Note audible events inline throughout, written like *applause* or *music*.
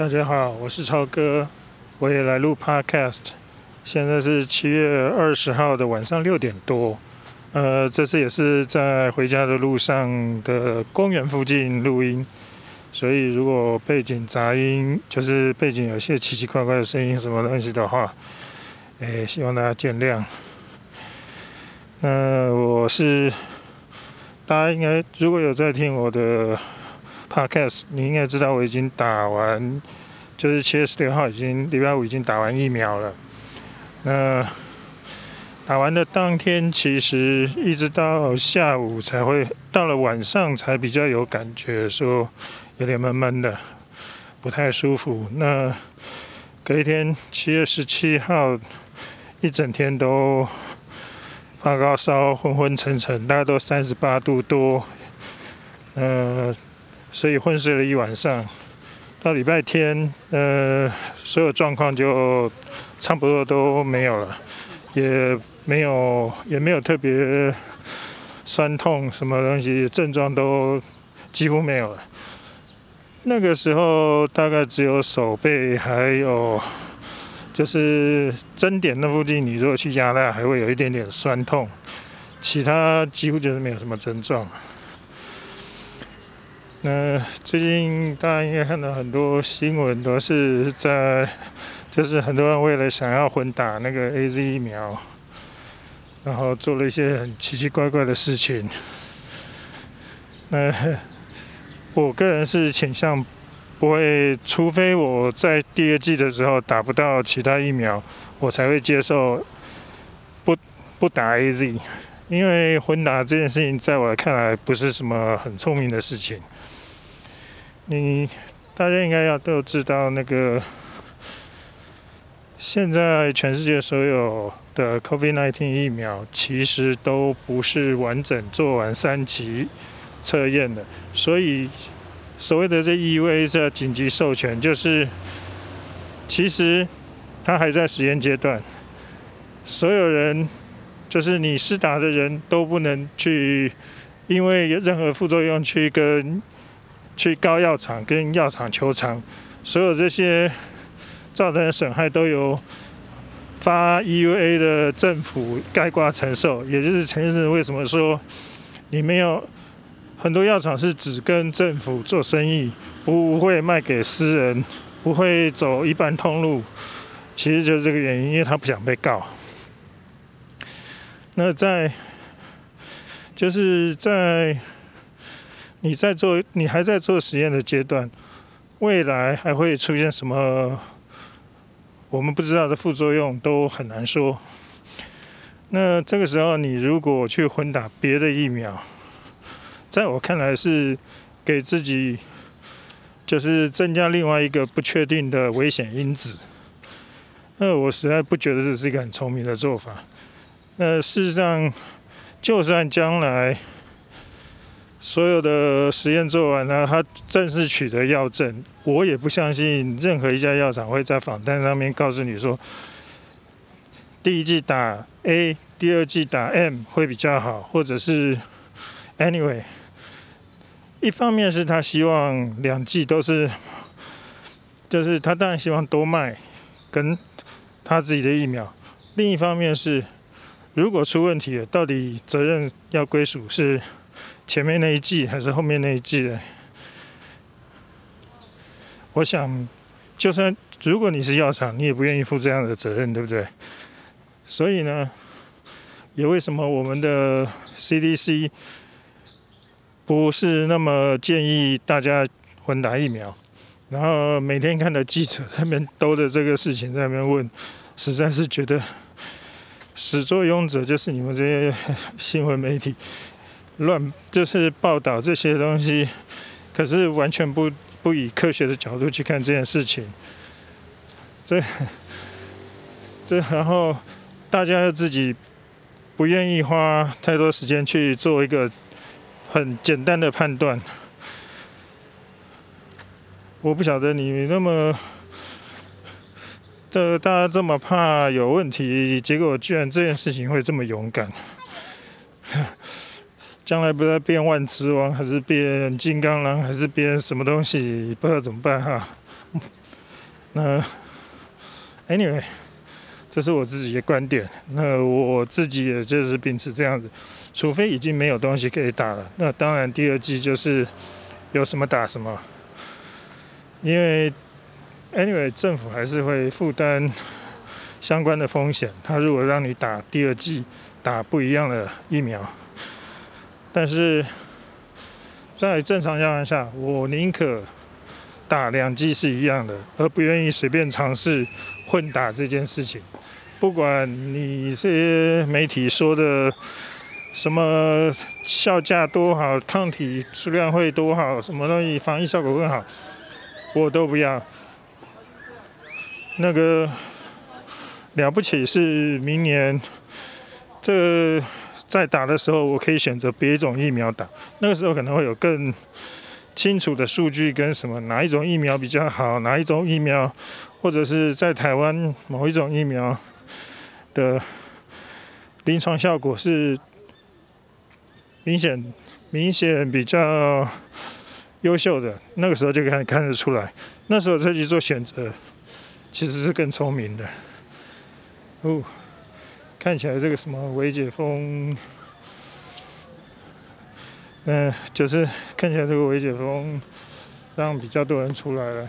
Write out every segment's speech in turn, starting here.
大家好，我是超哥，我也来录 Podcast。现在是七月二十号的晚上六点多，呃，这次也是在回家的路上的公园附近录音，所以如果背景杂音，就是背景有些奇奇怪怪的声音什么东西的话，哎，希望大家见谅。那我是大家应该如果有在听我的。Podcast，你应该知道我已经打完，就是七月十六号已经礼拜五已经打完疫苗了。那打完的当天，其实一直到下午才会，到了晚上才比较有感觉，说有点闷闷的，不太舒服。那隔一天七月十七号，一整天都发高烧，昏昏沉沉，大概都三十八度多，呃。所以昏睡了一晚上，到礼拜天，呃，所有状况就差不多都没有了，也没有也没有特别酸痛什么东西，症状都几乎没有了。那个时候大概只有手背还有就是针点那附近，你如果去压它，还会有一点点酸痛，其他几乎就是没有什么症状。那最近大家应该看到很多新闻，都是在就是很多人为了想要混打那个 A Z 疫苗，然后做了一些很奇奇怪怪的事情。那 *laughs* 我个人是倾向不会，除非我在第二季的时候打不到其他疫苗，我才会接受不不打 A Z，因为混打这件事情在我看来不是什么很聪明的事情。你大家应该要都知道，那个现在全世界所有的 COVID-19 疫苗其实都不是完整做完三期测验的，所以所谓的这意味着紧急授权，就是其实它还在实验阶段，所有人就是你施打的人都不能去，因为有任何副作用去跟。去高药厂跟药厂求偿，所有这些造成的损害都由发 EUA 的政府盖挂承受。也就是陈先生为什么说你没有很多药厂是只跟政府做生意，不会卖给私人，不会走一般通路，其实就是这个原因，因为他不想被告。那在就是在。你在做，你还在做实验的阶段，未来还会出现什么我们不知道的副作用都很难说。那这个时候，你如果去混打别的疫苗，在我看来是给自己就是增加另外一个不确定的危险因子。那我实在不觉得这是一个很聪明的做法。那事实上，就算将来。所有的实验做完了，他正式取得药证，我也不相信任何一家药厂会在访单上面告诉你说，第一季打 A，第二季打 M 会比较好，或者是 Anyway，一方面是他希望两季都是，就是他当然希望多卖，跟他自己的疫苗，另一方面是如果出问题了，到底责任要归属是？前面那一季还是后面那一季的？我想，就算如果你是药厂，你也不愿意负这样的责任，对不对？所以呢，也为什么我们的 CDC 不是那么建议大家混打疫苗？然后每天看到记者在那边兜着这个事情在那边问，实在是觉得始作俑者就是你们这些新闻媒体。乱就是报道这些东西，可是完全不不以科学的角度去看这件事情。这这然后大家自己不愿意花太多时间去做一个很简单的判断。我不晓得你那么这大家这么怕有问题，结果居然这件事情会这么勇敢。将来不知道变万磁王，还是变金刚狼，还是变什么东西，不知道怎么办哈。*laughs* 那 anyway，这是我自己的观点。那我自己也就是秉持这样子，除非已经没有东西可以打了，那当然第二季就是有什么打什么。因为 anyway，政府还是会负担相关的风险。他如果让你打第二季，打不一样的疫苗，但是在正常情况下，我宁可打两剂是一样的，而不愿意随便尝试混打这件事情。不管你这些媒体说的什么效价多好，抗体数量会多好，什么东西防疫效果更好。我都不要，那个了不起是明年这在打的时候，我可以选择别种疫苗打。那个时候可能会有更清楚的数据跟什么哪一种疫苗比较好，哪一种疫苗，或者是在台湾某一种疫苗的临床效果是明显明显比较。优秀的那个时候就可以看得出来，那时候再去做选择，其实是更聪明的。哦，看起来这个什么微解封，嗯，就是看起来这个微解封让比较多人出来了，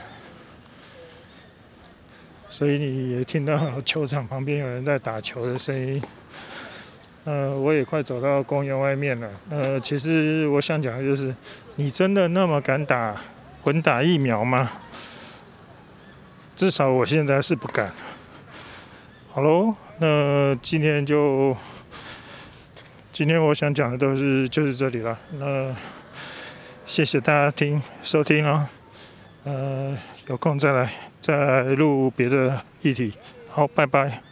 所以你也听到球场旁边有人在打球的声音。呃，我也快走到公园外面了。呃，其实我想讲的就是，你真的那么敢打混打疫苗吗？至少我现在是不敢。好喽，那今天就今天我想讲的都是就是这里了。那谢谢大家听收听哦。呃，有空再来再录别的议题。好，拜拜。